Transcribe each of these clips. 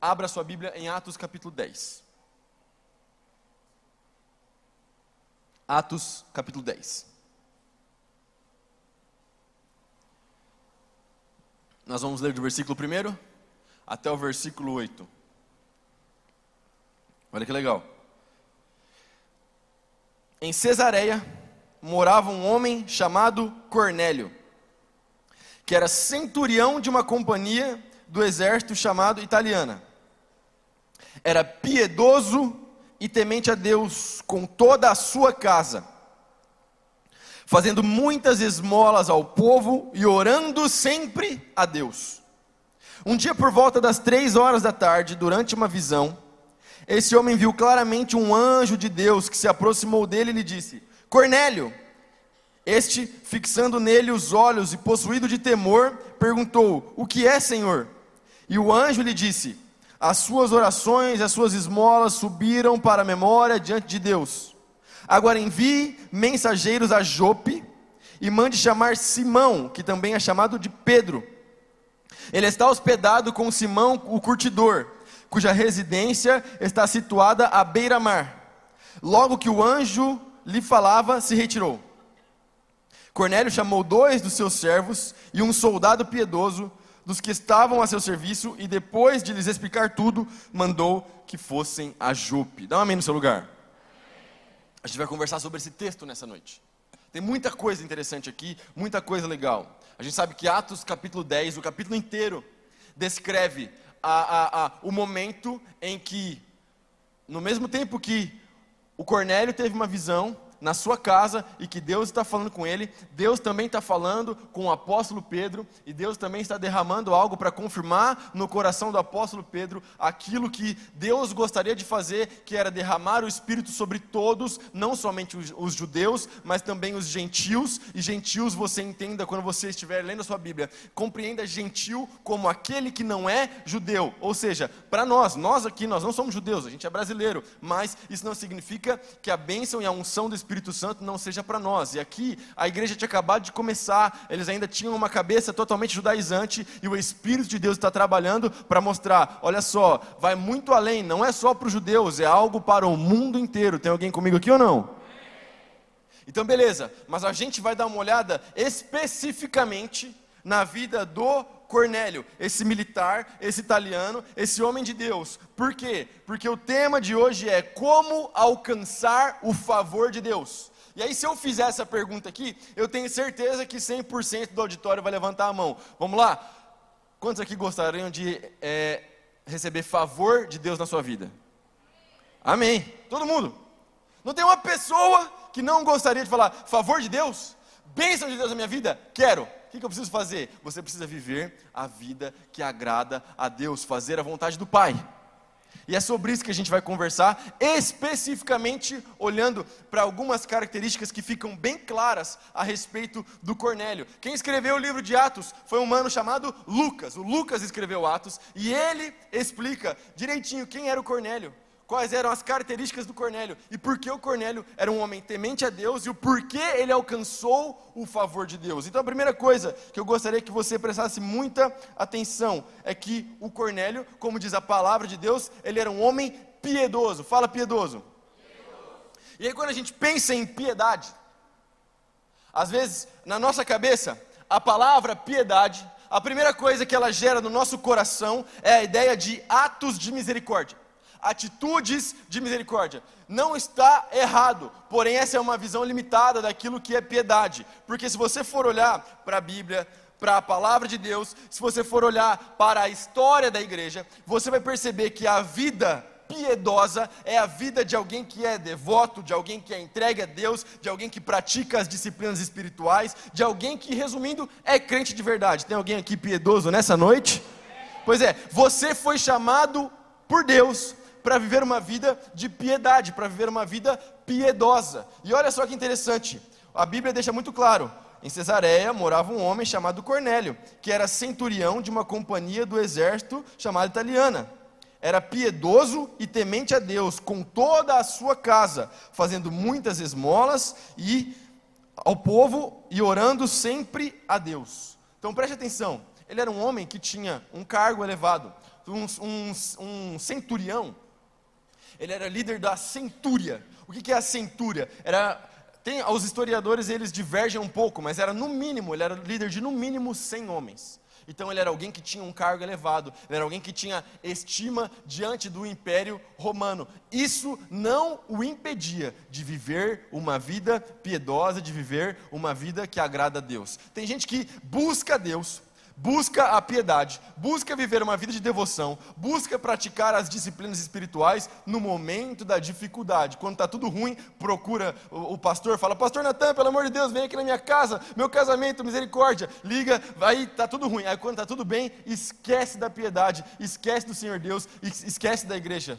abra sua Bíblia em Atos capítulo 10. Atos capítulo 10. Nós vamos ler do versículo 1 até o versículo 8. Olha que legal. Em Cesareia morava um homem chamado Cornélio, que era centurião de uma companhia do exército chamado Italiana. Era piedoso e temente a Deus com toda a sua casa, fazendo muitas esmolas ao povo e orando sempre a Deus. Um dia, por volta das três horas da tarde, durante uma visão, esse homem viu claramente um anjo de Deus que se aproximou dele e lhe disse: Cornélio. Este, fixando nele os olhos e possuído de temor, perguntou: O que é, Senhor? E o anjo lhe disse: As suas orações as suas esmolas subiram para a memória diante de Deus. Agora envie mensageiros a Jope e mande chamar Simão, que também é chamado de Pedro. Ele está hospedado com Simão, o curtidor, cuja residência está situada à beira-mar. Logo que o anjo lhe falava, se retirou. Cornélio chamou dois dos seus servos e um soldado piedoso dos que estavam a seu serviço, e depois de lhes explicar tudo, mandou que fossem a Jope. Dá um amém no seu lugar. A gente vai conversar sobre esse texto nessa noite. Tem muita coisa interessante aqui, muita coisa legal. A gente sabe que Atos capítulo 10, o capítulo inteiro, descreve a, a, a, o momento em que, no mesmo tempo que o Cornélio teve uma visão, na sua casa e que Deus está falando com ele, Deus também está falando com o apóstolo Pedro, e Deus também está derramando algo para confirmar no coração do apóstolo Pedro aquilo que Deus gostaria de fazer, que era derramar o Espírito sobre todos, não somente os, os judeus, mas também os gentios, e gentios você entenda quando você estiver lendo a sua Bíblia, compreenda gentil como aquele que não é judeu, ou seja, para nós, nós aqui, nós não somos judeus, a gente é brasileiro, mas isso não significa que a bênção e a unção do Espírito Espírito Santo não seja para nós. E aqui a igreja tinha acabado de começar, eles ainda tinham uma cabeça totalmente judaizante e o Espírito de Deus está trabalhando para mostrar: olha só, vai muito além, não é só para os judeus, é algo para o mundo inteiro. Tem alguém comigo aqui ou não? Então, beleza, mas a gente vai dar uma olhada especificamente na vida do Cornélio, esse militar, esse italiano, esse homem de Deus. Por quê? Porque o tema de hoje é como alcançar o favor de Deus. E aí, se eu fizer essa pergunta aqui, eu tenho certeza que 100% do auditório vai levantar a mão. Vamos lá? Quantos aqui gostariam de é, receber favor de Deus na sua vida? Amém. Todo mundo. Não tem uma pessoa que não gostaria de falar favor de Deus? Bênção de Deus na minha vida? Quero. O que, eu preciso fazer? Você precisa viver a vida que agrada a Deus, fazer a vontade do Pai. E é sobre isso que a gente vai conversar, especificamente olhando para algumas características que ficam bem claras a respeito do Cornélio. Quem escreveu o livro de Atos foi um mano chamado Lucas. O Lucas escreveu Atos e ele explica direitinho quem era o Cornélio quais eram as características do Cornélio e por que o Cornélio era um homem temente a Deus e o porquê ele alcançou o favor de Deus. Então a primeira coisa que eu gostaria que você prestasse muita atenção é que o Cornélio, como diz a palavra de Deus, ele era um homem piedoso. Fala piedoso. E aí quando a gente pensa em piedade, às vezes na nossa cabeça, a palavra piedade, a primeira coisa que ela gera no nosso coração é a ideia de atos de misericórdia atitudes de misericórdia. Não está errado, porém, essa é uma visão limitada daquilo que é piedade. Porque se você for olhar para a Bíblia, para a palavra de Deus, se você for olhar para a história da igreja, você vai perceber que a vida piedosa é a vida de alguém que é devoto, de alguém que é entregue a Deus, de alguém que pratica as disciplinas espirituais, de alguém que, resumindo, é crente de verdade. Tem alguém aqui piedoso nessa noite? Pois é, você foi chamado por Deus para viver uma vida de piedade, para viver uma vida piedosa. E olha só que interessante, a Bíblia deixa muito claro: em Cesareia morava um homem chamado Cornélio, que era centurião de uma companhia do exército chamada italiana. Era piedoso e temente a Deus com toda a sua casa, fazendo muitas esmolas e ao povo e orando sempre a Deus. Então preste atenção, ele era um homem que tinha um cargo elevado, um, um, um centurião, ele era líder da centúria. O que, é a centúria? Era tem, os historiadores eles divergem um pouco, mas era no mínimo, ele era líder de no mínimo 100 homens. Então ele era alguém que tinha um cargo elevado, ele era alguém que tinha estima diante do império romano. Isso não o impedia de viver uma vida piedosa, de viver uma vida que agrada a Deus. Tem gente que busca Deus, busca a piedade, busca viver uma vida de devoção, busca praticar as disciplinas espirituais no momento da dificuldade. Quando está tudo ruim, procura o, o, pastor, fala: Pastor Natan, pelo amor de Deus, vem aqui na minha casa, meu casamento, misericórdia. Liga, aí está tudo ruim. Aí quando está tudo bem, esquece da piedade, esquece do Senhor Deus, esquece da igreja.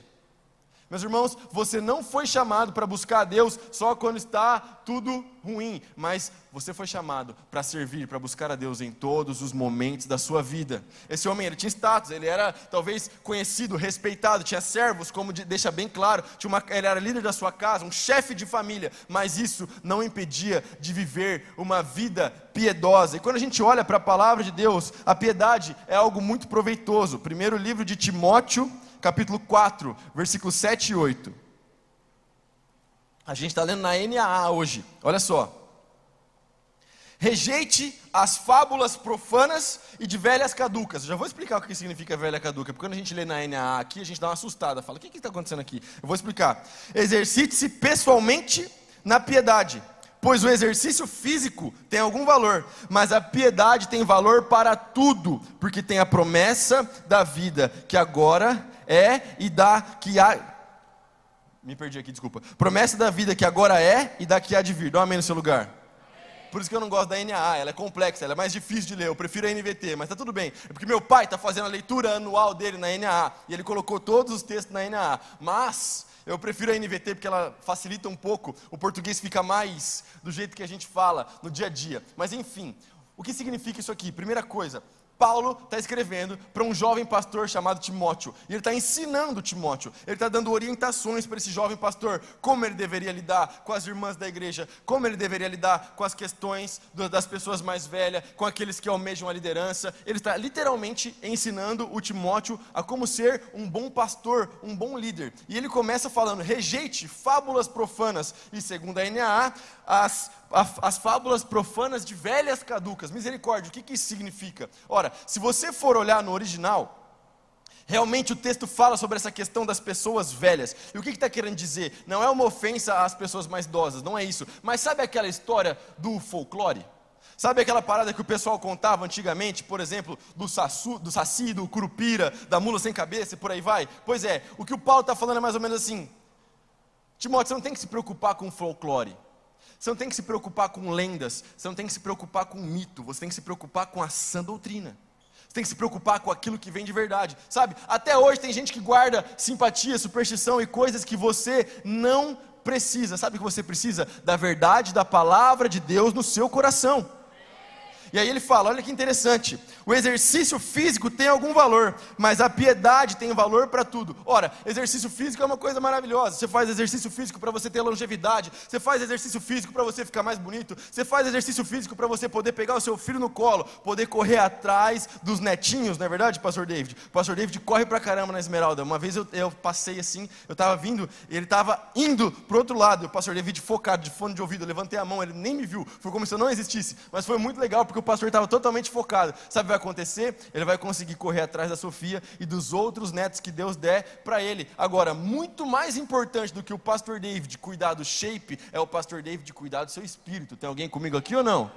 Meus irmãos, você não foi chamado para buscar a Deus só quando está tudo ruim, mas você foi chamado para servir, para buscar a Deus em todos os momentos da sua vida. Esse homem, ele tinha status, ele era talvez conhecido, respeitado, tinha servos, como deixa bem claro, tinha uma, ele era líder da sua casa, um chefe de família, mas isso não impedia de viver uma vida piedosa. E quando a gente olha para a palavra de Deus, a piedade é algo muito proveitoso. Primeiro livro de Timóteo, capítulo 4, versículos 7 e 8. A gente está lendo na NAA hoje, olha só. Rejeite as fábulas profanas e de velhas caducas. Eu já vou explicar o que significa velha caduca, porque quando a gente lê na NAA aqui, a gente dá uma assustada, fala: o que está acontecendo aqui? Eu vou explicar. Exercite-se pessoalmente na piedade, pois o exercício físico tem algum valor, mas a piedade tem valor para tudo, porque tem a promessa da vida que agora é e da que há. Me perdi aqui, desculpa. Promessa da vida que agora é e da que há de vir. Dá um amém no seu lugar. Por isso que eu não gosto da NAA, ela é complexa, ela é mais difícil de ler. Eu prefiro a NVT, mas tá tudo bem. É porque meu pai está fazendo a leitura anual dele na NAA e ele colocou todos os textos na NAA. Mas eu prefiro a NVT porque ela facilita um pouco, o português fica mais do jeito que a gente fala no dia a dia. Mas enfim, o que significa isso aqui? Primeira coisa, Paulo está escrevendo para um jovem pastor chamado Timóteo. E ele está ensinando Timóteo. Ele está dando orientações para esse jovem pastor. Como ele deveria lidar com as irmãs da igreja. Como ele deveria lidar com as questões das pessoas mais velhas. Com aqueles que almejam a liderança. Ele está literalmente ensinando o Timóteo a como ser um bom pastor, um bom líder. E ele começa falando: rejeite fábulas profanas. E segundo a NAA, as as fábulas profanas de velhas caducas. Misericórdia, o que, que isso significa? Ora, se você for olhar no original, Realmente o texto fala sobre essa questão das pessoas velhas. E o que está querendo dizer? Não é uma ofensa às pessoas mais idosas, não é isso. Mas sabe aquela história do folclore? Sabe aquela parada que o pessoal contava antigamente, por exemplo, do, saçu, do saci, do curupira, da mula sem cabeça e por aí vai? Pois é, o que o Paulo está falando é mais ou menos assim: Timóteo, você não tem que se preocupar com folclore. Você não tem que se preocupar com lendas, você não tem que se preocupar com mito, você tem que se preocupar com a sã doutrina. Você tem que se preocupar com aquilo que vem de verdade. Sabe? Até hoje tem gente que guarda simpatia, superstição e coisas que você não precisa. Sabe o que você precisa? Da verdade da palavra de Deus no seu coração. E aí ele fala: olha que interessante, o exercício físico tem algum valor, mas a piedade tem valor para tudo. Ora, exercício físico é uma coisa maravilhosa. Você faz exercício físico para você ter longevidade, você faz exercício físico para você ficar mais bonito, você faz exercício físico para você poder pegar o seu filho no colo, poder correr atrás dos netinhos, não é verdade, Pastor David? Pastor David corre pra caramba na Esmeralda. Uma vez eu, eu passei assim, eu estava vindo, ele estava indo pro outro lado, o Pastor David focado, de fone de ouvido, eu levantei a mão, ele nem me viu, foi como se eu não existisse, mas foi muito legal porque o pastor estava totalmente focado. Sabe o que vai acontecer? Ele vai conseguir correr atrás da Sofia e dos outros netos que Deus der para ele. Agora, muito mais importante do que o pastor David cuidar do shape é o pastor David cuidar do seu espírito. Tem alguém comigo aqui ou não?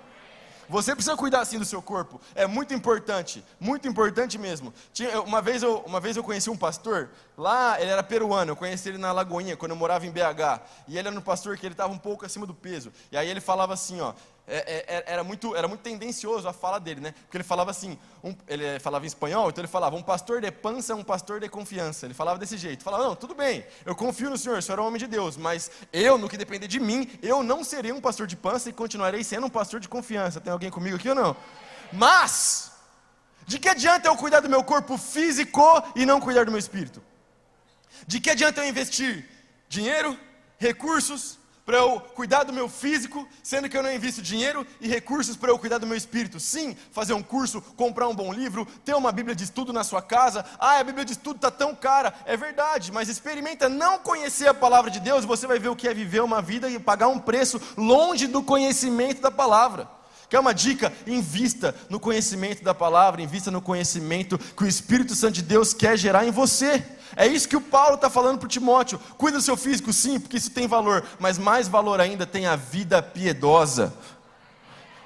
Você precisa cuidar assim do seu corpo. É muito importante, muito importante mesmo. Tinha, uma, vez eu, uma vez eu conheci um pastor, lá ele era peruano, eu conheci ele na Lagoinha, quando eu morava em BH. E ele era um pastor que ele estava um pouco acima do peso. E aí ele falava assim, ó, é, é, é, era, muito, era muito tendencioso a fala dele, né? Porque ele falava assim, um, ele falava em espanhol, então ele falava, um pastor de pança é um pastor de confiança. Ele falava desse jeito. Falava, não, tudo bem, eu confio no Senhor, o Senhor é um homem de Deus, mas eu, no que depender de mim, eu não serei um pastor de pança e continuarei sendo um pastor de confiança. Tem alguém comigo aqui ou não? Mas, de que adianta eu cuidar do meu corpo físico e não cuidar do meu espírito? De que adianta eu investir dinheiro, recursos, para eu cuidar do meu físico, sendo que eu não invisto dinheiro e recursos para eu cuidar do meu espírito. Sim, fazer um curso, comprar um bom livro, ter uma Bíblia de estudo na sua casa. Ah, a Bíblia de estudo está tão cara. É verdade, mas experimenta não conhecer a palavra de Deus, você vai ver o que é viver uma vida e pagar um preço longe do conhecimento da palavra. Quer uma dica? Invista no conhecimento da palavra, invista no conhecimento que o Espírito Santo de Deus quer gerar em você. É isso que o Paulo está falando para Timóteo. Cuida do seu físico, sim, porque isso tem valor, mas mais valor ainda tem a vida piedosa.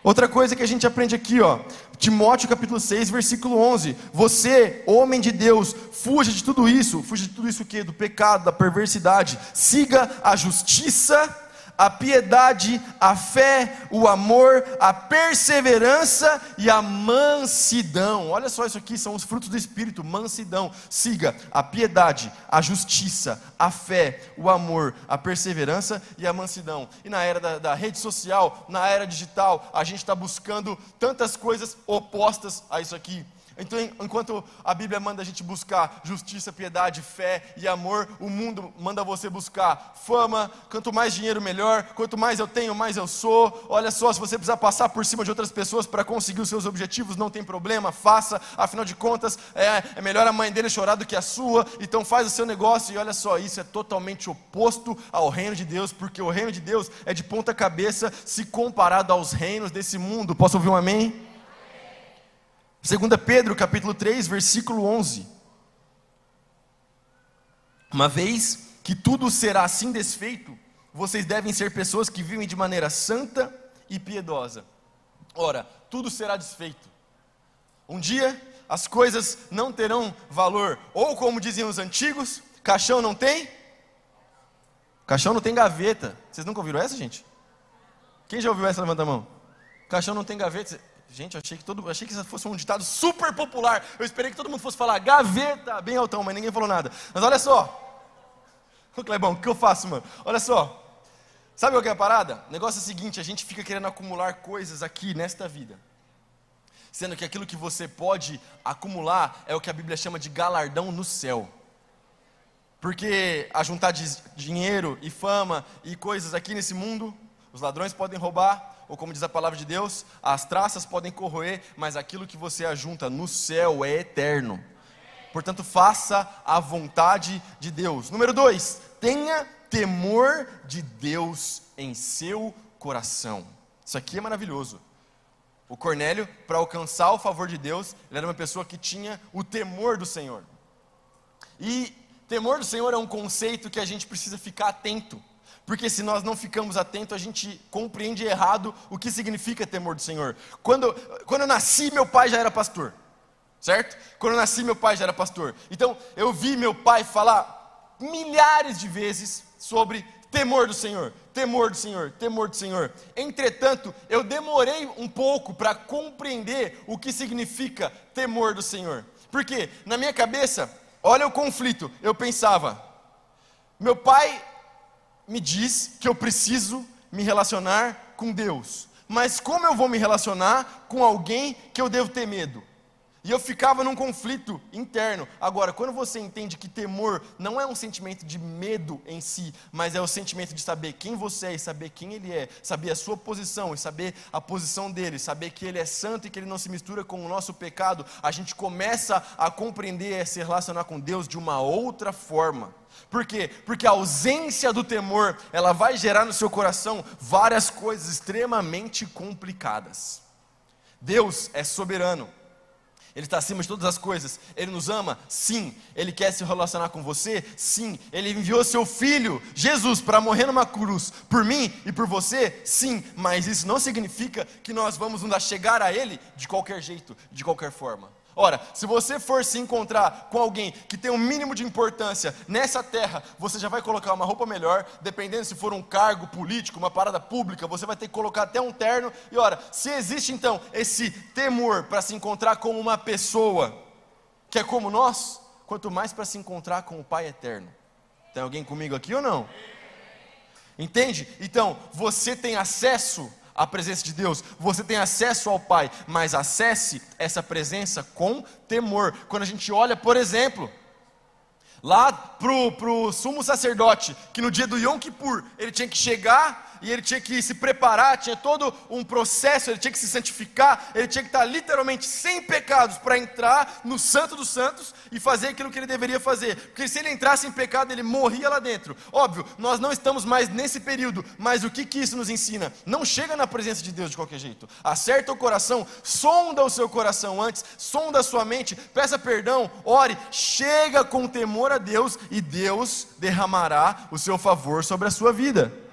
Outra coisa que a gente aprende aqui, ó, Timóteo capítulo 6, versículo 11. Você, homem de Deus, fuja de tudo isso. Fuja de tudo isso o quê? Do pecado, da perversidade. Siga a justiça, a piedade, a fé, o amor, a perseverança e a mansidão. Olha só, isso aqui são os frutos do Espírito: mansidão. Siga a piedade, a justiça, a fé, o amor, a perseverança e a mansidão. E na era da, da rede social, na era digital, a gente está buscando tantas coisas opostas a isso aqui. Então, enquanto a Bíblia manda a gente buscar justiça, piedade, fé e amor, o mundo manda você buscar fama. Quanto mais dinheiro, melhor. Quanto mais eu tenho, mais eu sou. Olha só, se você precisar passar por cima de outras pessoas para conseguir os seus objetivos, não tem problema, faça. Afinal de contas, é, é melhor a mãe dele chorar do que a sua. Então, faz o seu negócio. E olha só, isso é totalmente oposto ao reino de Deus, porque o reino de Deus é de ponta cabeça se comparado aos reinos desse mundo. Posso ouvir um amém? 2 Pedro capítulo 3, versículo 11. Uma vez que tudo será assim desfeito, vocês devem ser pessoas que vivem de maneira santa e piedosa. Ora, tudo será desfeito. Um dia as coisas não terão valor, ou como diziam os antigos, caixão não tem? Caixão não tem gaveta. Vocês nunca ouviram essa, gente? Quem já ouviu essa? Levanta a mão. Caixão não tem gaveta. Gente, achei que todo, achei que isso fosse um ditado super popular. Eu esperei que todo mundo fosse falar gaveta, bem altão, mas ninguém falou nada. Mas olha só. Ô Clebão, o que eu faço, mano? Olha só. Sabe o que é a parada? O negócio é o seguinte, a gente fica querendo acumular coisas aqui nesta vida. Sendo que aquilo que você pode acumular é o que a Bíblia chama de galardão no céu. Porque a juntar dinheiro e fama e coisas aqui nesse mundo, os ladrões podem roubar, ou como diz a palavra de Deus, as traças podem corroer, mas aquilo que você ajunta no céu é eterno. Portanto, faça a vontade de Deus. Número dois, tenha temor de Deus em seu coração. Isso aqui é maravilhoso. O Cornélio, para alcançar o favor de Deus, ele era uma pessoa que tinha o temor do Senhor. E temor do Senhor é um conceito que a gente precisa ficar atento. Porque se nós não ficamos atentos, a gente compreende errado o que significa temor do Senhor. Quando, quando eu nasci, meu pai já era pastor. Certo? Quando eu nasci, meu pai já era pastor. Então, eu vi meu pai falar milhares de vezes sobre temor do Senhor, temor do Senhor, temor do Senhor. Entretanto, eu demorei um pouco para compreender o que significa temor do Senhor. Porque na minha cabeça, olha o conflito. Eu pensava, meu pai me diz que eu preciso me relacionar com Deus. Mas como eu vou me relacionar com alguém que eu devo ter medo? E eu ficava num conflito interno. Agora, quando você entende que temor não é um sentimento de medo em si, mas é o sentimento de saber quem você é e saber quem ele é, saber a sua posição e saber a posição dele, saber que ele é santo e que ele não se mistura com o nosso pecado, a gente começa a compreender e se relacionar com Deus de uma outra forma. Por quê? Porque a ausência do temor, ela vai gerar no seu coração várias coisas extremamente complicadas. Deus é soberano. Ele está acima de todas as coisas. Ele nos ama? Sim. Ele quer se relacionar com você? Sim. Ele enviou seu filho, Jesus, para morrer numa cruz por mim e por você? Sim. Mas isso não significa que nós vamos nos chegar a Ele de qualquer jeito, de qualquer forma. Ora, se você for se encontrar com alguém que tem um mínimo de importância nessa terra, você já vai colocar uma roupa melhor, dependendo se for um cargo político, uma parada pública, você vai ter que colocar até um terno. E ora, se existe então esse temor para se encontrar com uma pessoa que é como nós, quanto mais para se encontrar com o Pai eterno. Tem alguém comigo aqui ou não? Entende? Então, você tem acesso a presença de Deus, você tem acesso ao Pai, mas acesse essa presença com temor. Quando a gente olha, por exemplo, lá pro, pro sumo sacerdote, que no dia do Yom Kippur ele tinha que chegar e ele tinha que se preparar, tinha todo um processo, ele tinha que se santificar, ele tinha que estar literalmente sem pecados para entrar no Santo dos Santos e fazer aquilo que ele deveria fazer, porque se ele entrasse em pecado, ele morria lá dentro. Óbvio, nós não estamos mais nesse período, mas o que, que isso nos ensina? Não chega na presença de Deus de qualquer jeito, acerta o coração, sonda o seu coração antes, sonda a sua mente, peça perdão, ore, chega com temor a Deus e Deus derramará o seu favor sobre a sua vida.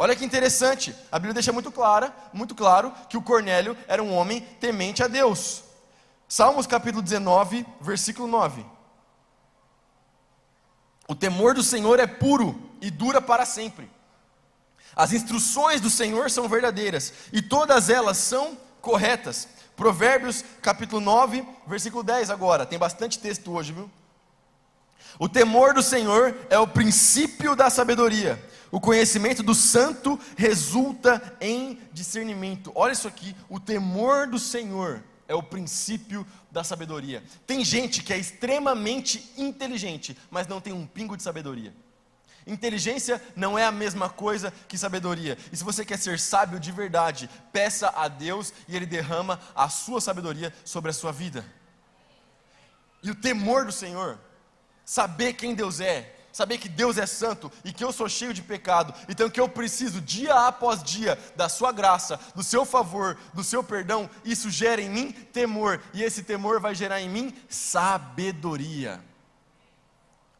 Olha que interessante, a Bíblia deixa muito clara, muito claro que o Cornélio era um homem temente a Deus. Salmos capítulo 19, versículo 9. O temor do Senhor é puro e dura para sempre. As instruções do Senhor são verdadeiras e todas elas são corretas. Provérbios capítulo 9, versículo 10 agora. Tem bastante texto hoje, viu? O temor do Senhor é o princípio da sabedoria. O conhecimento do santo resulta em discernimento. Olha isso aqui, o temor do Senhor é o princípio da sabedoria. Tem gente que é extremamente inteligente, mas não tem um pingo de sabedoria. Inteligência não é a mesma coisa que sabedoria. E se você quer ser sábio de verdade, peça a Deus e Ele derrama a sua sabedoria sobre a sua vida. E o temor do Senhor saber quem Deus é, saber que Deus é santo e que eu sou cheio de pecado, então que eu preciso dia após dia da sua graça, do seu favor, do seu perdão, isso gera em mim temor, e esse temor vai gerar em mim sabedoria.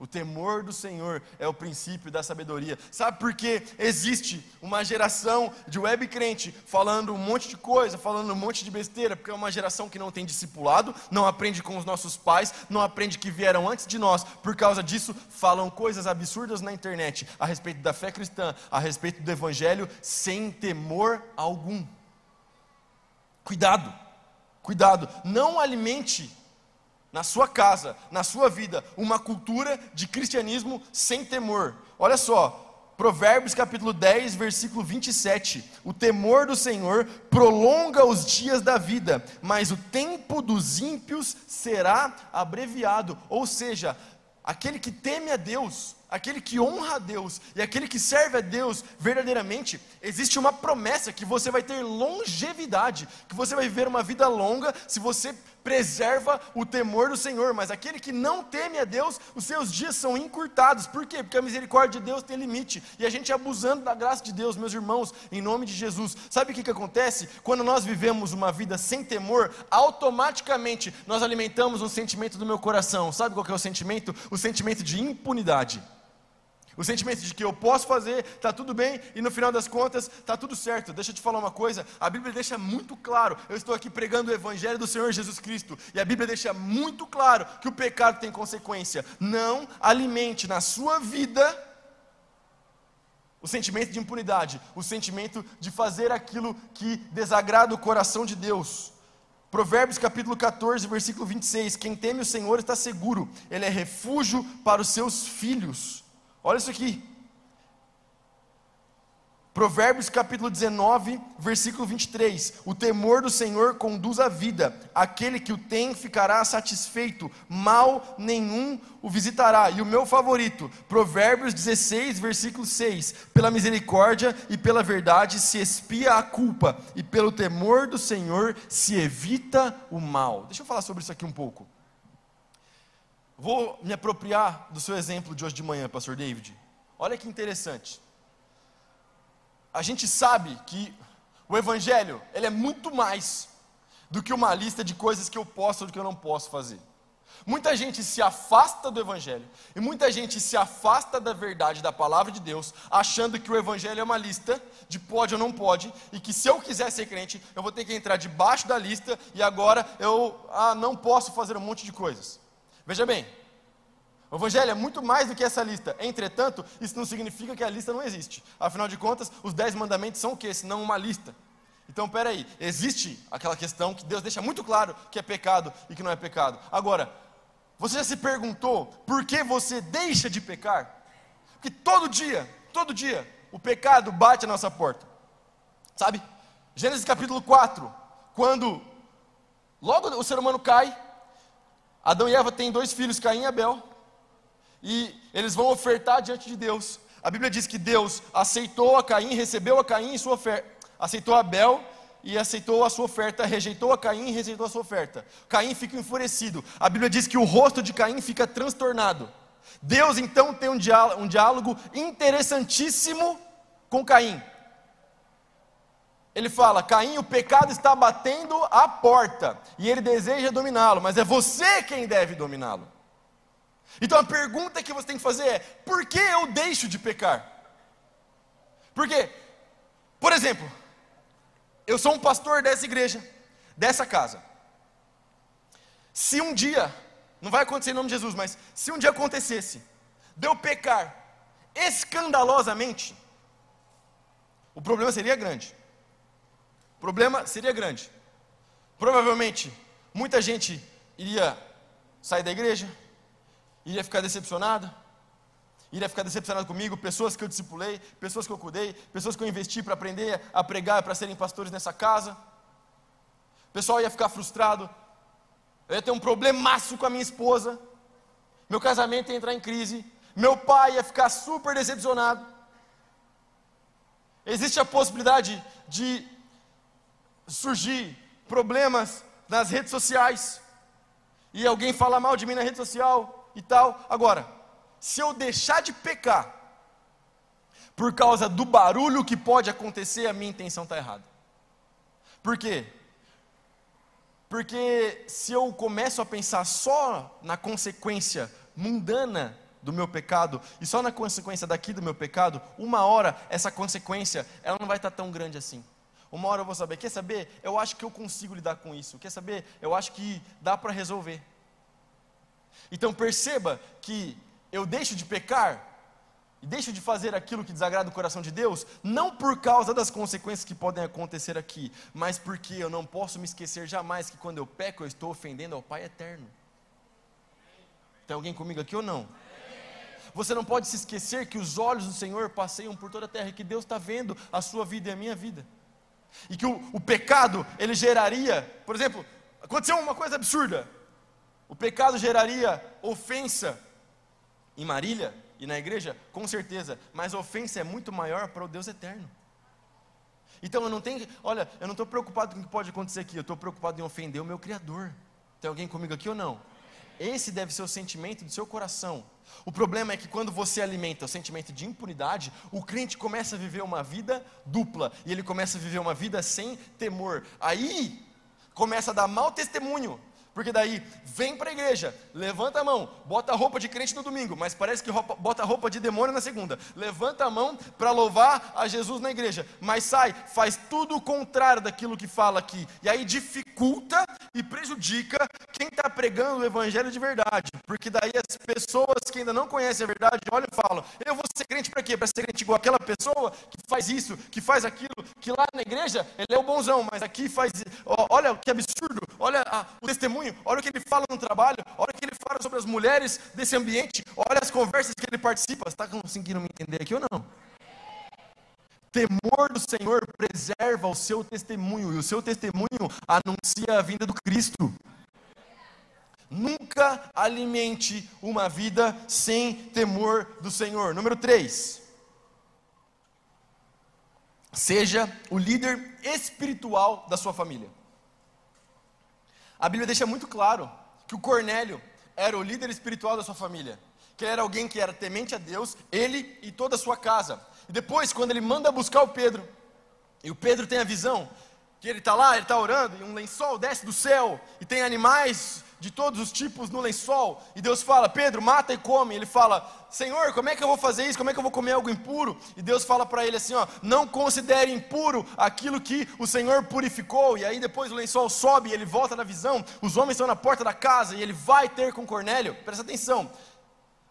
O temor do Senhor é o princípio da sabedoria. Sabe por que existe uma geração de web crente falando um monte de coisa, falando um monte de besteira? Porque é uma geração que não tem discipulado, não aprende com os nossos pais, não aprende que vieram antes de nós. Por causa disso, falam coisas absurdas na internet a respeito da fé cristã, a respeito do evangelho, sem temor algum. Cuidado, cuidado, não alimente na sua casa, na sua vida, uma cultura de cristianismo sem temor. Olha só, Provérbios capítulo 10, versículo 27. O temor do Senhor prolonga os dias da vida, mas o tempo dos ímpios será abreviado. Ou seja, aquele que teme a Deus, aquele que honra a Deus e aquele que serve a Deus verdadeiramente, existe uma promessa que você vai ter longevidade, que você vai viver uma vida longa se você preserva o temor do Senhor, mas aquele que não teme a Deus, os seus dias são encurtados. Por quê? Porque a misericórdia de Deus tem limite. E a gente abusando da graça de Deus, meus irmãos, em nome de Jesus. Sabe o que, que acontece? Quando nós vivemos uma vida sem temor, automaticamente nós alimentamos um sentimento do meu coração. Sabe qual é o sentimento? O sentimento de impunidade. O sentimento de que eu posso fazer, está tudo bem, e no final das contas está tudo certo. Deixa eu te falar uma coisa: a Bíblia deixa muito claro. Eu estou aqui pregando o Evangelho do Senhor Jesus Cristo, e a Bíblia deixa muito claro que o pecado tem consequência. Não alimente na sua vida o sentimento de impunidade, o sentimento de fazer aquilo que desagrada o coração de Deus. Provérbios capítulo 14, versículo 26: Quem teme o Senhor está seguro, ele é refúgio para os seus filhos. Olha isso aqui. Provérbios capítulo 19, versículo 23. O temor do Senhor conduz à vida, aquele que o tem ficará satisfeito, mal nenhum o visitará. E o meu favorito, Provérbios 16, versículo 6. Pela misericórdia e pela verdade se expia a culpa, e pelo temor do Senhor se evita o mal. Deixa eu falar sobre isso aqui um pouco. Vou me apropriar do seu exemplo de hoje de manhã, pastor David. Olha que interessante. A gente sabe que o evangelho, ele é muito mais do que uma lista de coisas que eu posso ou que eu não posso fazer. Muita gente se afasta do Evangelho e muita gente se afasta da verdade da palavra de Deus, achando que o Evangelho é uma lista de pode ou não pode e que se eu quiser ser crente, eu vou ter que entrar debaixo da lista e agora eu ah, não posso fazer um monte de coisas. Veja bem, o Evangelho é muito mais do que essa lista. Entretanto, isso não significa que a lista não existe. Afinal de contas, os dez mandamentos são o quê? Senão uma lista. Então, peraí, existe aquela questão que Deus deixa muito claro que é pecado e que não é pecado. Agora, você já se perguntou por que você deixa de pecar? Porque todo dia, todo dia, o pecado bate a nossa porta. Sabe? Gênesis capítulo 4, quando logo o ser humano cai, Adão e Eva têm dois filhos, Caim e Abel. e eles vão ofertar diante de Deus. A Bíblia diz que Deus aceitou a Caim, recebeu a Caim e sua oferta, aceitou Abel e aceitou a sua oferta, rejeitou a Caim e rejeitou a sua oferta. Caim fica enfurecido. A Bíblia diz que o rosto de Caim fica transtornado. Deus então tem um diálogo, um diálogo interessantíssimo com Caim. Ele fala: Caim, o pecado está batendo a porta e ele deseja dominá-lo, mas é você quem deve dominá-lo. Então a pergunta que você tem que fazer é: por que eu deixo de pecar? Porque, por exemplo, eu sou um pastor dessa igreja, dessa casa. Se um dia, não vai acontecer em nome de Jesus, mas se um dia acontecesse, de eu pecar escandalosamente, o problema seria grande. O problema seria grande. Provavelmente, muita gente iria sair da igreja, iria ficar decepcionada, iria ficar decepcionado comigo, pessoas que eu discipulei, pessoas que eu cuidei, pessoas que eu investi para aprender a pregar, para serem pastores nessa casa. O pessoal ia ficar frustrado, eu ia ter um problemaço com a minha esposa, meu casamento ia entrar em crise, meu pai ia ficar super decepcionado. Existe a possibilidade de surgir problemas nas redes sociais, e alguém fala mal de mim na rede social e tal. Agora, se eu deixar de pecar, por causa do barulho que pode acontecer, a minha intenção está errada. Por quê? Porque se eu começo a pensar só na consequência mundana do meu pecado e só na consequência daqui do meu pecado, uma hora essa consequência ela não vai estar tão grande assim. Uma hora eu vou saber, quer saber? Eu acho que eu consigo lidar com isso. Quer saber? Eu acho que dá para resolver. Então perceba que eu deixo de pecar e deixo de fazer aquilo que desagrada o coração de Deus, não por causa das consequências que podem acontecer aqui, mas porque eu não posso me esquecer jamais que quando eu peco eu estou ofendendo ao Pai eterno. Tem alguém comigo aqui ou não? Você não pode se esquecer que os olhos do Senhor passeiam por toda a terra e que Deus está vendo a sua vida e a minha vida. E que o, o pecado, ele geraria, por exemplo, aconteceu uma coisa absurda. O pecado geraria ofensa em Marília e na igreja, com certeza, mas a ofensa é muito maior para o Deus eterno. Então eu não tenho, olha, eu não estou preocupado com o que pode acontecer aqui, eu estou preocupado em ofender o meu Criador. Tem alguém comigo aqui ou não? Esse deve ser o sentimento do seu coração. O problema é que quando você alimenta o sentimento de impunidade, o crente começa a viver uma vida dupla e ele começa a viver uma vida sem temor. Aí começa a dar mau testemunho porque daí vem para a igreja, levanta a mão, bota a roupa de crente no domingo, mas parece que roupa, bota a roupa de demônio na segunda. Levanta a mão para louvar a Jesus na igreja, mas sai, faz tudo o contrário daquilo que fala aqui. E aí dificulta e prejudica quem está pregando o evangelho de verdade. Porque daí as pessoas que ainda não conhecem a verdade olham e falam: Eu vou ser crente para quê? Para ser crente igual aquela pessoa que faz isso, que faz aquilo, que lá na igreja ele é o bonzão, mas aqui faz. Olha que absurdo, olha a, o testemunho testemunho, olha o que ele fala no trabalho, olha o que ele fala sobre as mulheres desse ambiente, olha as conversas que ele participa. Está conseguindo me entender aqui ou não? Temor do Senhor preserva o seu testemunho, e o seu testemunho anuncia a vinda do Cristo. Nunca alimente uma vida sem temor do Senhor. Número 3. Seja o líder espiritual da sua família. A Bíblia deixa muito claro que o Cornélio era o líder espiritual da sua família, que era alguém que era temente a Deus, ele e toda a sua casa. E depois, quando ele manda buscar o Pedro, e o Pedro tem a visão que ele está lá, ele está orando, e um lençol desce do céu, e tem animais de todos os tipos no lençol, e Deus fala: Pedro, mata e come. Ele fala: Senhor, como é que eu vou fazer isso? Como é que eu vou comer algo impuro? E Deus fala para ele assim: ó, não considere impuro aquilo que o Senhor purificou. E aí depois o lençol sobe e ele volta na visão. Os homens estão na porta da casa e ele vai ter com Cornélio. Presta atenção.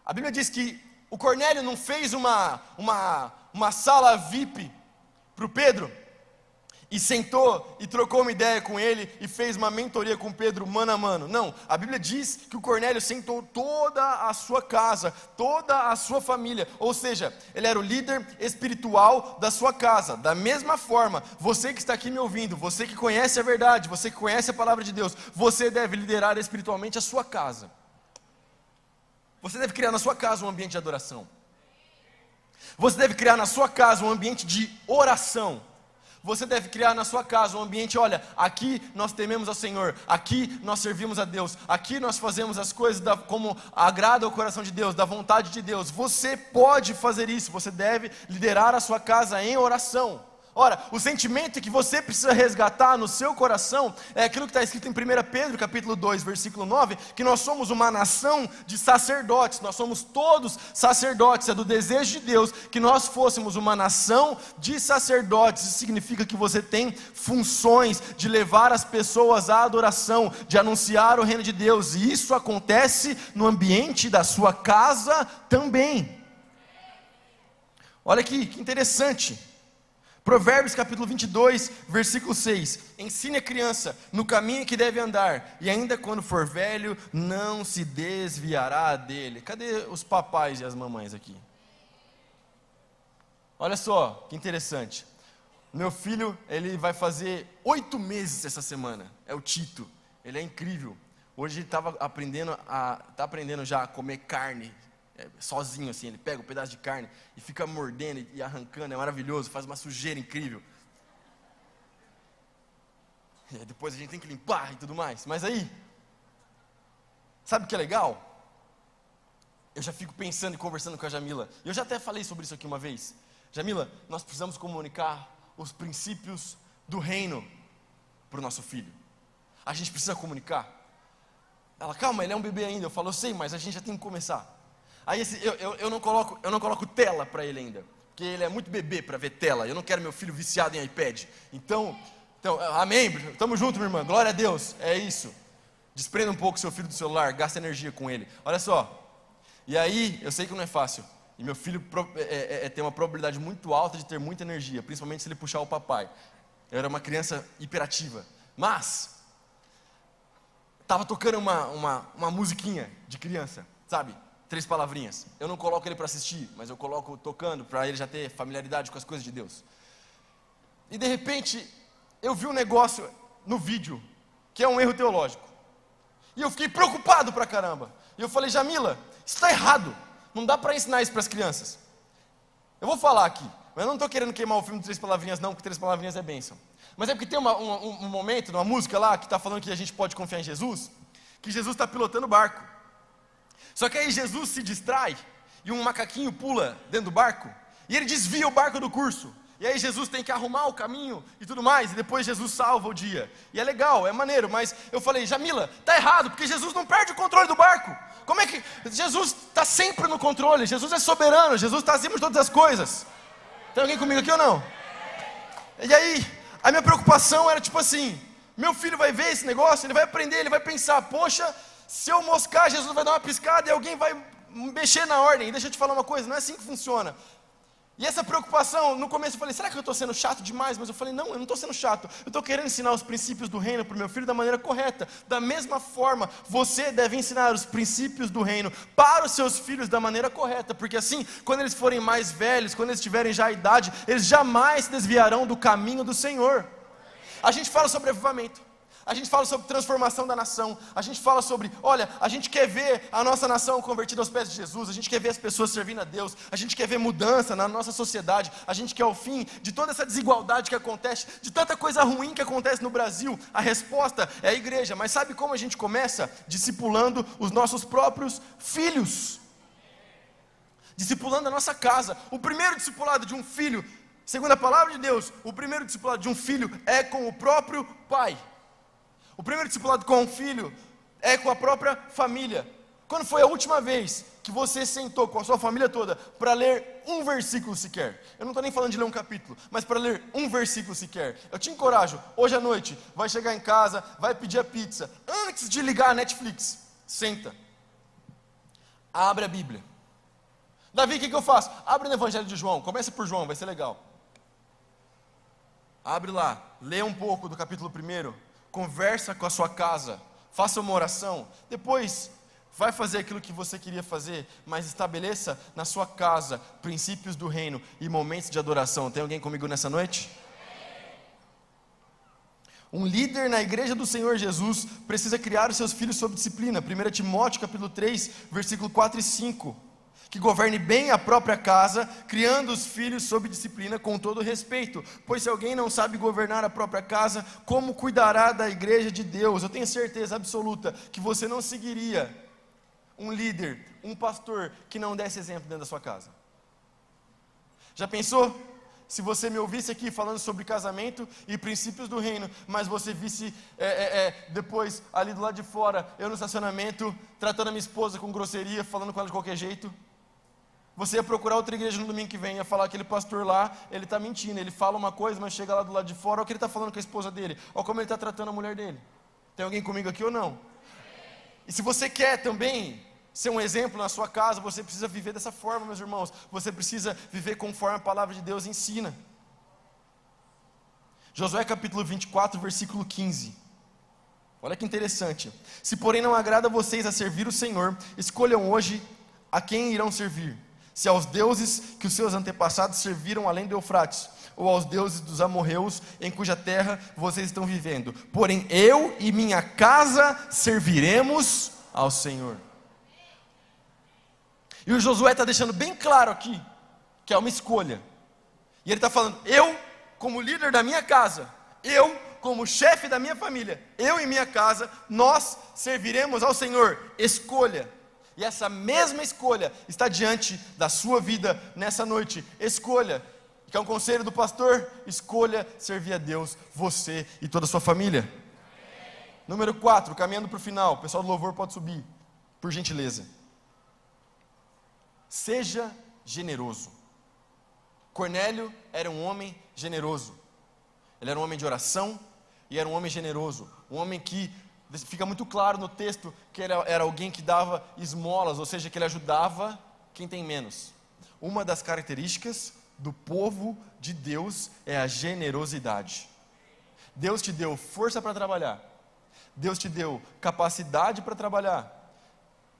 A Bíblia diz que o Cornélio não fez uma, uma, uma sala VIP para o Pedro e sentou e trocou uma ideia com ele e fez uma mentoria com Pedro mano a mano. Não, a Bíblia diz que o Cornélio sentou toda a sua casa, toda a sua família, ou seja, ele era o líder espiritual da sua casa. Da mesma forma, você que está aqui me ouvindo, você que conhece a verdade, você que conhece a palavra de Deus, você deve liderar espiritualmente a sua casa. Você deve criar na sua casa um ambiente de adoração. Você deve criar na sua casa um ambiente de oração. Você deve criar na sua casa um ambiente, olha, aqui nós tememos ao Senhor, aqui nós servimos a Deus, aqui nós fazemos as coisas da, como agrada ao coração de Deus, da vontade de Deus. Você pode fazer isso, você deve liderar a sua casa em oração. Ora, o sentimento que você precisa resgatar no seu coração é aquilo que está escrito em 1 Pedro, capítulo 2, versículo 9, que nós somos uma nação de sacerdotes, nós somos todos sacerdotes, é do desejo de Deus que nós fôssemos uma nação de sacerdotes, isso significa que você tem funções de levar as pessoas à adoração, de anunciar o reino de Deus, e isso acontece no ambiente da sua casa também. Olha aqui, que interessante. Provérbios capítulo 22, versículo 6. Ensine a criança no caminho que deve andar, e ainda quando for velho, não se desviará dele. Cadê os papais e as mamães aqui? Olha só, que interessante. Meu filho, ele vai fazer oito meses essa semana. É o Tito. Ele é incrível. Hoje ele estava aprendendo a, tá aprendendo já a comer carne é, sozinho assim, ele pega um pedaço de carne e fica mordendo e arrancando, é maravilhoso, faz uma sujeira incrível. E depois a gente tem que limpar e tudo mais. Mas aí, sabe o que é legal? Eu já fico pensando e conversando com a Jamila. Eu já até falei sobre isso aqui uma vez. Jamila, nós precisamos comunicar os princípios do reino para o nosso filho. A gente precisa comunicar. Ela, calma, ele é um bebê ainda. Eu falo, eu sei, mas a gente já tem que começar. Aí eu, eu, eu, não coloco, eu não coloco tela para ele ainda, porque ele é muito bebê para ver tela. Eu não quero meu filho viciado em iPad. Então, então amém, tamo junto, minha irmã. Glória a Deus. É isso. Desprenda um pouco seu filho do celular, gasta energia com ele. Olha só. E aí, eu sei que não é fácil. E meu filho é, é, é, tem uma probabilidade muito alta de ter muita energia, principalmente se ele puxar o papai. Eu era uma criança hiperativa. Mas, estava tocando uma, uma, uma musiquinha de criança, sabe? Três palavrinhas. Eu não coloco ele para assistir, mas eu coloco tocando para ele já ter familiaridade com as coisas de Deus. E de repente, eu vi um negócio no vídeo que é um erro teológico. E eu fiquei preocupado pra caramba. E eu falei, Jamila, está errado. Não dá para ensinar isso para as crianças. Eu vou falar aqui, mas eu não estou querendo queimar o filme de Três Palavrinhas, não, porque Três Palavrinhas é bênção. Mas é porque tem uma, um, um momento, uma música lá, que está falando que a gente pode confiar em Jesus, que Jesus está pilotando o barco. Só que aí Jesus se distrai e um macaquinho pula dentro do barco e ele desvia o barco do curso. E aí Jesus tem que arrumar o caminho e tudo mais, e depois Jesus salva o dia. E é legal, é maneiro, mas eu falei, Jamila, tá errado, porque Jesus não perde o controle do barco. Como é que Jesus está sempre no controle? Jesus é soberano, Jesus está acima de todas as coisas. Tem alguém comigo aqui ou não? E aí, a minha preocupação era tipo assim: meu filho vai ver esse negócio, ele vai aprender, ele vai pensar, poxa, se eu moscar, Jesus vai dar uma piscada e alguém vai mexer na ordem. Deixa eu te falar uma coisa, não é assim que funciona. E essa preocupação, no começo eu falei, será que eu estou sendo chato demais? Mas eu falei, não, eu não estou sendo chato. Eu estou querendo ensinar os princípios do reino para o meu filho da maneira correta. Da mesma forma, você deve ensinar os princípios do reino para os seus filhos da maneira correta. Porque assim, quando eles forem mais velhos, quando eles tiverem já a idade, eles jamais se desviarão do caminho do Senhor. A gente fala sobre avivamento a gente fala sobre transformação da nação, a gente fala sobre, olha, a gente quer ver a nossa nação convertida aos pés de Jesus, a gente quer ver as pessoas servindo a Deus, a gente quer ver mudança na nossa sociedade, a gente quer o fim de toda essa desigualdade que acontece, de tanta coisa ruim que acontece no Brasil. A resposta é a igreja, mas sabe como a gente começa? Discipulando os nossos próprios filhos. Discipulando a nossa casa. O primeiro discipulado de um filho, segundo a palavra de Deus, o primeiro discipulado de um filho é com o próprio pai. O primeiro discipulado com o filho é com a própria família. Quando foi a última vez que você sentou com a sua família toda para ler um versículo sequer? Eu não estou nem falando de ler um capítulo, mas para ler um versículo sequer. Eu te encorajo, hoje à noite, vai chegar em casa, vai pedir a pizza. Antes de ligar a Netflix, senta. Abre a Bíblia. Davi, o que, que eu faço? Abre no Evangelho de João, começa por João, vai ser legal. Abre lá, lê um pouco do capítulo 1 conversa com a sua casa, faça uma oração, depois vai fazer aquilo que você queria fazer, mas estabeleça na sua casa princípios do reino e momentos de adoração. Tem alguém comigo nessa noite? Um líder na igreja do Senhor Jesus precisa criar os seus filhos sob disciplina. 1 Timóteo capítulo 3, versículo 4 e 5. Que governe bem a própria casa, criando os filhos sob disciplina com todo respeito. Pois se alguém não sabe governar a própria casa, como cuidará da igreja de Deus? Eu tenho certeza absoluta que você não seguiria um líder, um pastor que não desse exemplo dentro da sua casa. Já pensou? Se você me ouvisse aqui falando sobre casamento e princípios do reino, mas você visse é, é, é, depois ali do lado de fora, eu no estacionamento, tratando a minha esposa com grosseria, falando com ela de qualquer jeito, você ia procurar outra igreja no domingo que vem, ia falar aquele pastor lá, ele está mentindo, ele fala uma coisa, mas chega lá do lado de fora, olha o que ele está falando com a esposa dele, olha como ele está tratando a mulher dele. Tem alguém comigo aqui ou não? E se você quer também ser um exemplo na sua casa, você precisa viver dessa forma, meus irmãos. Você precisa viver conforme a palavra de Deus ensina. Josué capítulo 24, versículo 15. Olha que interessante. Se porém não agrada a vocês a servir o Senhor, escolham hoje a quem irão servir. Se aos deuses que os seus antepassados serviram além do Eufrates, ou aos deuses dos amorreus em cuja terra vocês estão vivendo. Porém eu e minha casa serviremos ao Senhor. E o Josué está deixando bem claro aqui que é uma escolha. E ele está falando: eu, como líder da minha casa, eu, como chefe da minha família, eu e minha casa, nós serviremos ao Senhor. Escolha. E essa mesma escolha está diante da sua vida nessa noite. Escolha. Que é um conselho do pastor? Escolha servir a Deus, você e toda a sua família. Número 4, caminhando para o final. O pessoal do louvor pode subir, por gentileza. Seja generoso. Cornélio era um homem generoso. Ele era um homem de oração e era um homem generoso. Um homem que fica muito claro no texto que era, era alguém que dava esmolas, ou seja, que ele ajudava quem tem menos. Uma das características do povo de Deus é a generosidade. Deus te deu força para trabalhar. Deus te deu capacidade para trabalhar.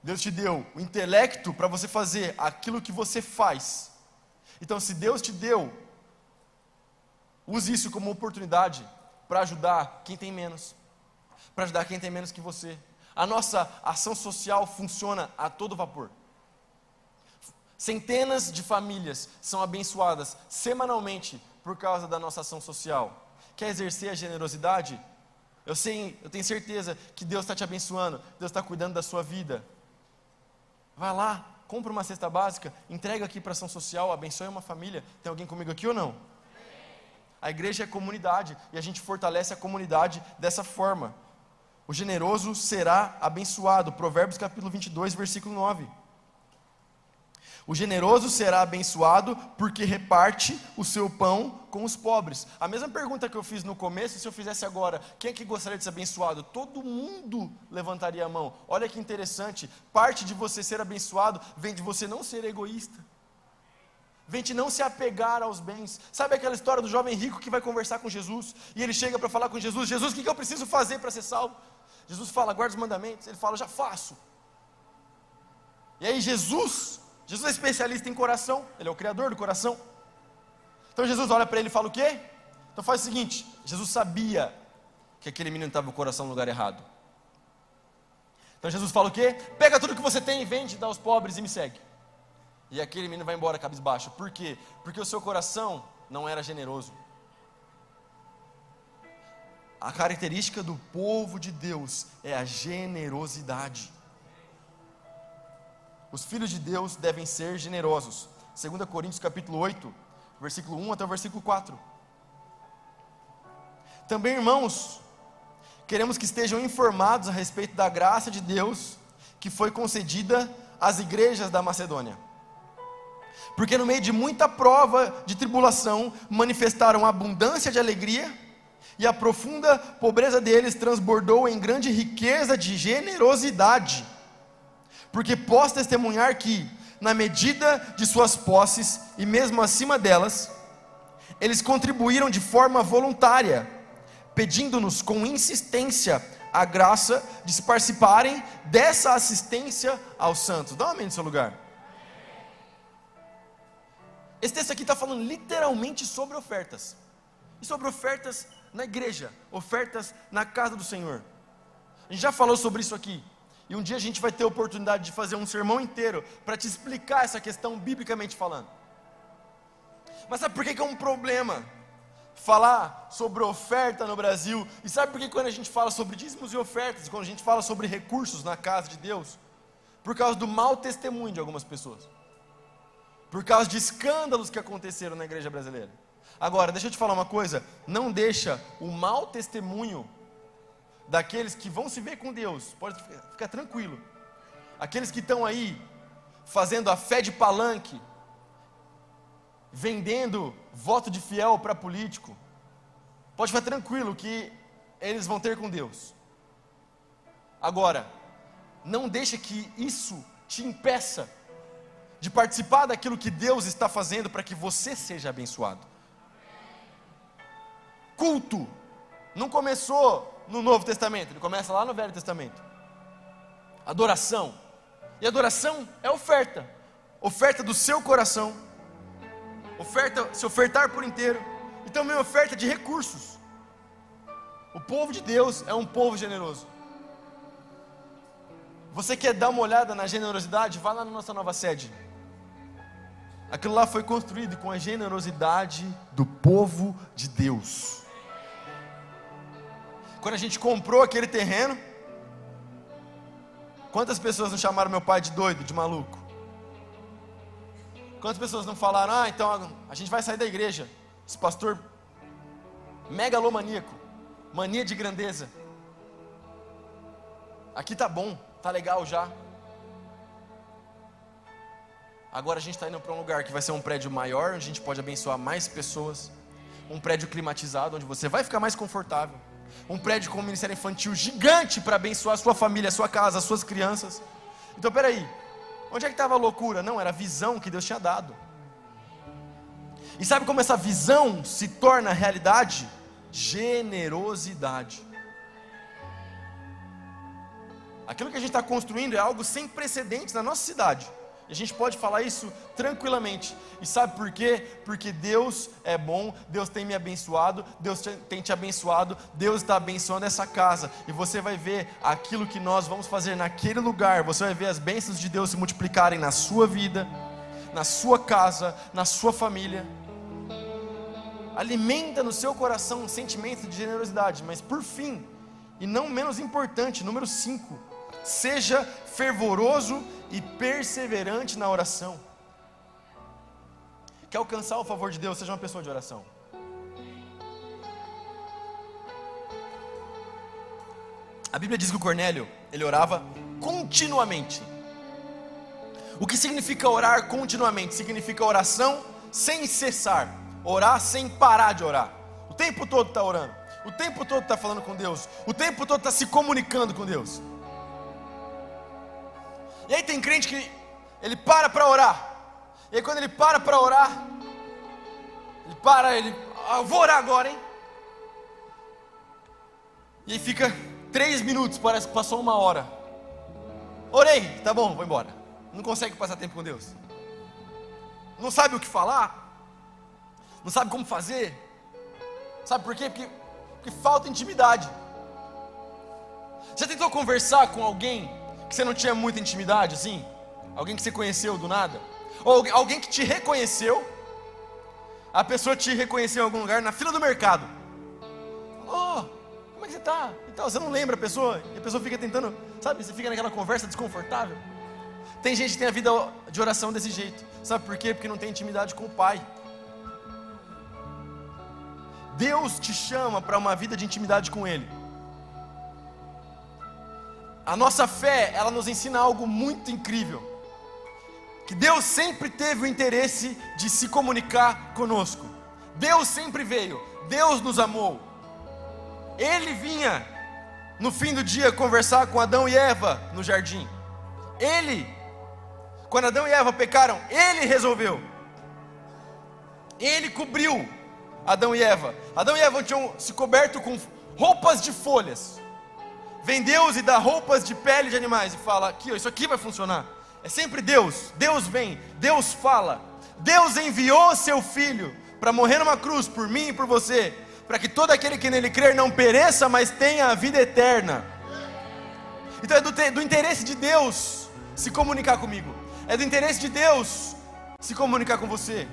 Deus te deu o intelecto para você fazer aquilo que você faz. Então, se Deus te deu, use isso como oportunidade para ajudar quem tem menos, para ajudar quem tem menos que você. A nossa ação social funciona a todo vapor. Centenas de famílias são abençoadas semanalmente por causa da nossa ação social. Quer exercer a generosidade? Eu sei, eu tenho certeza que Deus está te abençoando, Deus está cuidando da sua vida. Vai lá, compra uma cesta básica, entrega aqui para ação social, abençoe uma família. Tem alguém comigo aqui ou não? A igreja é comunidade e a gente fortalece a comunidade dessa forma. O generoso será abençoado. Provérbios capítulo 22, versículo 9. O generoso será abençoado porque reparte o seu pão com os pobres. A mesma pergunta que eu fiz no começo, se eu fizesse agora, quem é que gostaria de ser abençoado? Todo mundo levantaria a mão. Olha que interessante, parte de você ser abençoado vem de você não ser egoísta. Vem de não se apegar aos bens. Sabe aquela história do jovem rico que vai conversar com Jesus e ele chega para falar com Jesus: Jesus, o que eu preciso fazer para ser salvo? Jesus fala: guarda os mandamentos. Ele fala: já faço. E aí Jesus Jesus é especialista em coração, ele é o criador do coração. Então Jesus olha para ele e fala o quê? Então faz o seguinte: Jesus sabia que aquele menino estava com o coração no lugar errado. Então Jesus fala o quê? Pega tudo que você tem e vende, dá aos pobres e me segue. E aquele menino vai embora cabisbaixo. Por quê? Porque o seu coração não era generoso. A característica do povo de Deus é a generosidade. Os filhos de Deus devem ser generosos. 2 Coríntios capítulo 8, versículo 1 até o versículo 4. Também, irmãos, queremos que estejam informados a respeito da graça de Deus que foi concedida às igrejas da Macedônia. Porque no meio de muita prova de tribulação, manifestaram abundância de alegria, e a profunda pobreza deles transbordou em grande riqueza de generosidade porque posso testemunhar que, na medida de suas posses e mesmo acima delas, eles contribuíram de forma voluntária, pedindo-nos com insistência a graça de se participarem dessa assistência aos santos. Dá uma amém no seu lugar. Esse texto aqui está falando literalmente sobre ofertas. E sobre ofertas na igreja, ofertas na casa do Senhor. A gente já falou sobre isso aqui. E um dia a gente vai ter a oportunidade de fazer um sermão inteiro para te explicar essa questão biblicamente falando. Mas sabe por que, é um problema falar sobre oferta no Brasil? E sabe por que quando a gente fala sobre dízimos e ofertas, quando a gente fala sobre recursos na casa de Deus? Por causa do mau testemunho de algumas pessoas. Por causa de escândalos que aconteceram na igreja brasileira. Agora, deixa eu te falar uma coisa: não deixa o mau testemunho daqueles que vão se ver com Deus, pode ficar tranquilo. Aqueles que estão aí fazendo a fé de palanque, vendendo voto de fiel para político, pode ficar tranquilo que eles vão ter com Deus. Agora, não deixa que isso te impeça de participar daquilo que Deus está fazendo para que você seja abençoado. Culto não começou no Novo Testamento, ele começa lá no Velho Testamento. Adoração. E adoração é oferta. Oferta do seu coração. Oferta, se ofertar por inteiro. E também oferta de recursos. O povo de Deus é um povo generoso. Você quer dar uma olhada na generosidade? Vá lá na nossa nova sede. Aquilo lá foi construído com a generosidade do povo de Deus. Quando a gente comprou aquele terreno, quantas pessoas não chamaram meu pai de doido, de maluco? Quantas pessoas não falaram, ah, então a gente vai sair da igreja, esse pastor megalomaníaco, mania de grandeza. Aqui tá bom, tá legal já. Agora a gente está indo para um lugar que vai ser um prédio maior, onde a gente pode abençoar mais pessoas. Um prédio climatizado, onde você vai ficar mais confortável um prédio com um ministério infantil gigante para abençoar a sua família, a sua casa, as suas crianças. Então, peraí, onde é que estava a loucura? Não, era a visão que Deus tinha dado. E sabe como essa visão se torna realidade? Generosidade. Aquilo que a gente está construindo é algo sem precedentes na nossa cidade. A gente pode falar isso tranquilamente. E sabe por quê? Porque Deus é bom, Deus tem me abençoado, Deus tem te abençoado, Deus está abençoando essa casa. E você vai ver aquilo que nós vamos fazer naquele lugar. Você vai ver as bênçãos de Deus se multiplicarem na sua vida, na sua casa, na sua família. Alimenta no seu coração um sentimento de generosidade. Mas por fim, e não menos importante, número 5 Seja fervoroso e perseverante na oração. Quer alcançar o favor de Deus? Seja uma pessoa de oração. A Bíblia diz que o Cornélio, ele orava continuamente. O que significa orar continuamente? Significa oração sem cessar, orar sem parar de orar. O tempo todo está orando, o tempo todo está falando com Deus, o tempo todo está se comunicando com Deus. E aí tem crente que ele para para orar. E aí quando ele para para orar, ele para, ele, ah, vou orar agora, hein? E aí fica três minutos, parece que passou uma hora. Orei, tá bom, vou embora. Não consegue passar tempo com Deus. Não sabe o que falar. Não sabe como fazer. Sabe por quê? Porque, porque falta intimidade. Já tentou conversar com alguém que você não tinha muita intimidade, assim? Alguém que você conheceu do nada? Ou alguém que te reconheceu? A pessoa te reconheceu em algum lugar na fila do mercado. Oh, como é que você está? Então, você não lembra a pessoa? E a pessoa fica tentando, sabe? Você fica naquela conversa desconfortável. Tem gente que tem a vida de oração desse jeito. Sabe por quê? Porque não tem intimidade com o Pai. Deus te chama para uma vida de intimidade com Ele. A nossa fé, ela nos ensina algo muito incrível. Que Deus sempre teve o interesse de se comunicar conosco. Deus sempre veio, Deus nos amou. Ele vinha no fim do dia conversar com Adão e Eva no jardim. Ele, quando Adão e Eva pecaram, ele resolveu. Ele cobriu Adão e Eva. Adão e Eva tinham se coberto com roupas de folhas vem Deus e dá roupas de pele de animais e fala: aqui, isso aqui vai funcionar. É sempre Deus. Deus vem, Deus fala. Deus enviou seu filho para morrer numa cruz por mim e por você, para que todo aquele que nele crer não pereça, mas tenha a vida eterna. Então é do, do interesse de Deus se comunicar comigo, é do interesse de Deus se comunicar com você.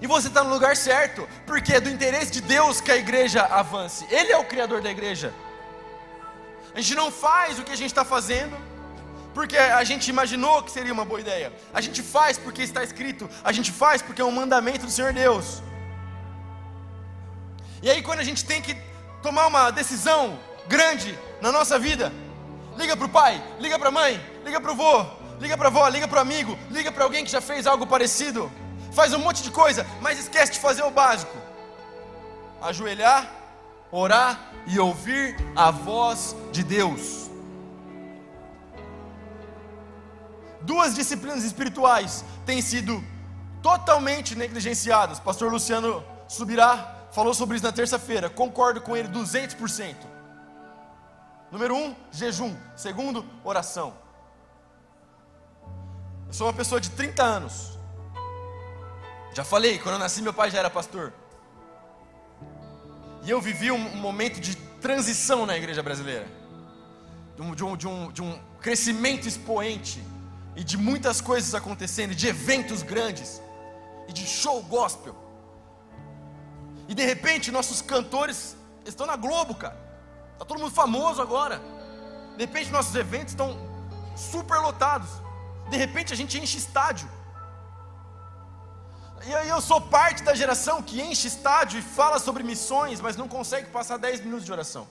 E você está no lugar certo, porque é do interesse de Deus que a igreja avance. Ele é o criador da igreja. A gente não faz o que a gente está fazendo porque a gente imaginou que seria uma boa ideia. A gente faz porque está escrito. A gente faz porque é um mandamento do Senhor Deus. E aí, quando a gente tem que tomar uma decisão grande na nossa vida, liga para o pai, liga para a mãe, liga para o vô, liga para a avó, liga para o amigo, liga para alguém que já fez algo parecido, faz um monte de coisa, mas esquece de fazer o básico: ajoelhar, orar e ouvir a voz de Deus. Duas disciplinas espirituais têm sido totalmente negligenciadas. Pastor Luciano Subirá falou sobre isso na terça-feira. Concordo com ele 200%. Número um, jejum. Segundo, oração. Eu sou uma pessoa de 30 anos. Já falei, quando eu nasci, meu pai já era pastor. E eu vivi um, momento de transição na igreja brasileira. De um, de, um, de, um, de um crescimento expoente. E de muitas coisas acontecendo, de eventos grandes. E de show gospel. E de repente nossos cantores estão na Globo, cara. Tá todo mundo famoso agora. De repente nossos eventos estão super lotados. De repente a gente enche estádio. E aí eu sou parte da geração que enche estádio e fala sobre missões, mas não consegue passar 10 minutos de oração.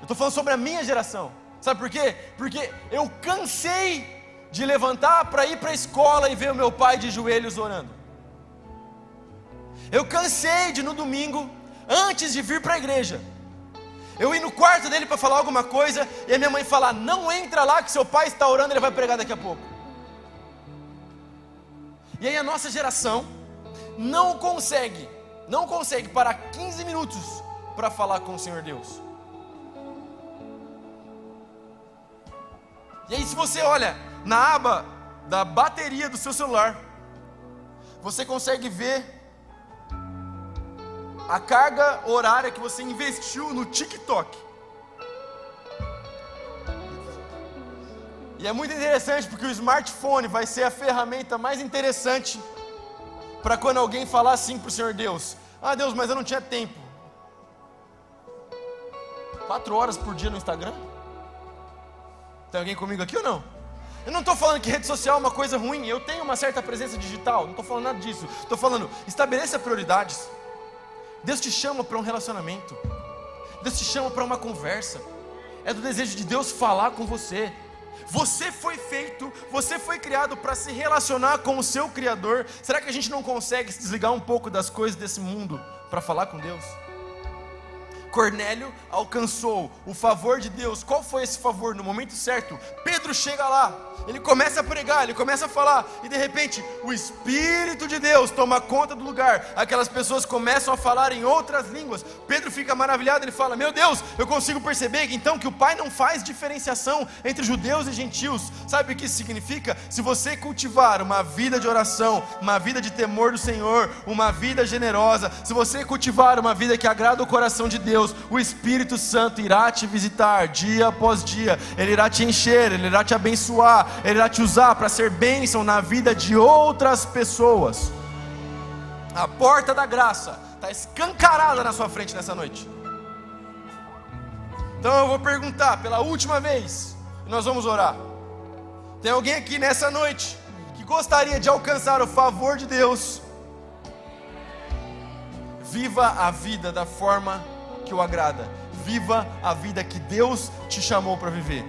Eu estou falando sobre a minha geração. Sabe por quê? Porque eu cansei de levantar para ir para a escola e ver o meu pai de joelhos orando. Eu cansei de no domingo, antes de vir para a igreja, eu ir no quarto dele para falar alguma coisa e a minha mãe falar: Não entra lá que seu pai está orando, ele vai pregar daqui a pouco. E aí a nossa geração não consegue, não consegue parar 15 minutos para falar com o Senhor Deus. E aí, se você olha na aba da bateria do seu celular, você consegue ver a carga horária que você investiu no TikTok. E é muito interessante porque o smartphone vai ser a ferramenta mais interessante para quando alguém falar assim para o Senhor Deus: Ah, Deus, mas eu não tinha tempo. Quatro horas por dia no Instagram? Tem alguém comigo aqui ou não? Eu não estou falando que rede social é uma coisa ruim, eu tenho uma certa presença digital, não estou falando nada disso. Estou falando, estabeleça prioridades. Deus te chama para um relacionamento. Deus te chama para uma conversa. É do desejo de Deus falar com você. Você foi feito, você foi criado para se relacionar com o seu Criador. Será que a gente não consegue se desligar um pouco das coisas desse mundo para falar com Deus? Cornélio alcançou o favor de Deus. Qual foi esse favor? No momento certo, Pedro chega lá, ele começa a pregar, ele começa a falar, e de repente o Espírito de Deus toma conta do lugar. Aquelas pessoas começam a falar em outras línguas. Pedro fica maravilhado, ele fala: Meu Deus, eu consigo perceber então que o Pai não faz diferenciação entre judeus e gentios. Sabe o que isso significa? Se você cultivar uma vida de oração, uma vida de temor do Senhor, uma vida generosa, se você cultivar uma vida que agrada o coração de Deus, Deus, o Espírito Santo irá te visitar dia após dia, ele irá te encher, ele irá te abençoar, ele irá te usar para ser bênção na vida de outras pessoas. A porta da graça está escancarada na sua frente nessa noite. Então eu vou perguntar pela última vez, e nós vamos orar. Tem alguém aqui nessa noite que gostaria de alcançar o favor de Deus? Viva a vida da forma que o agrada. Viva a vida que Deus te chamou para viver.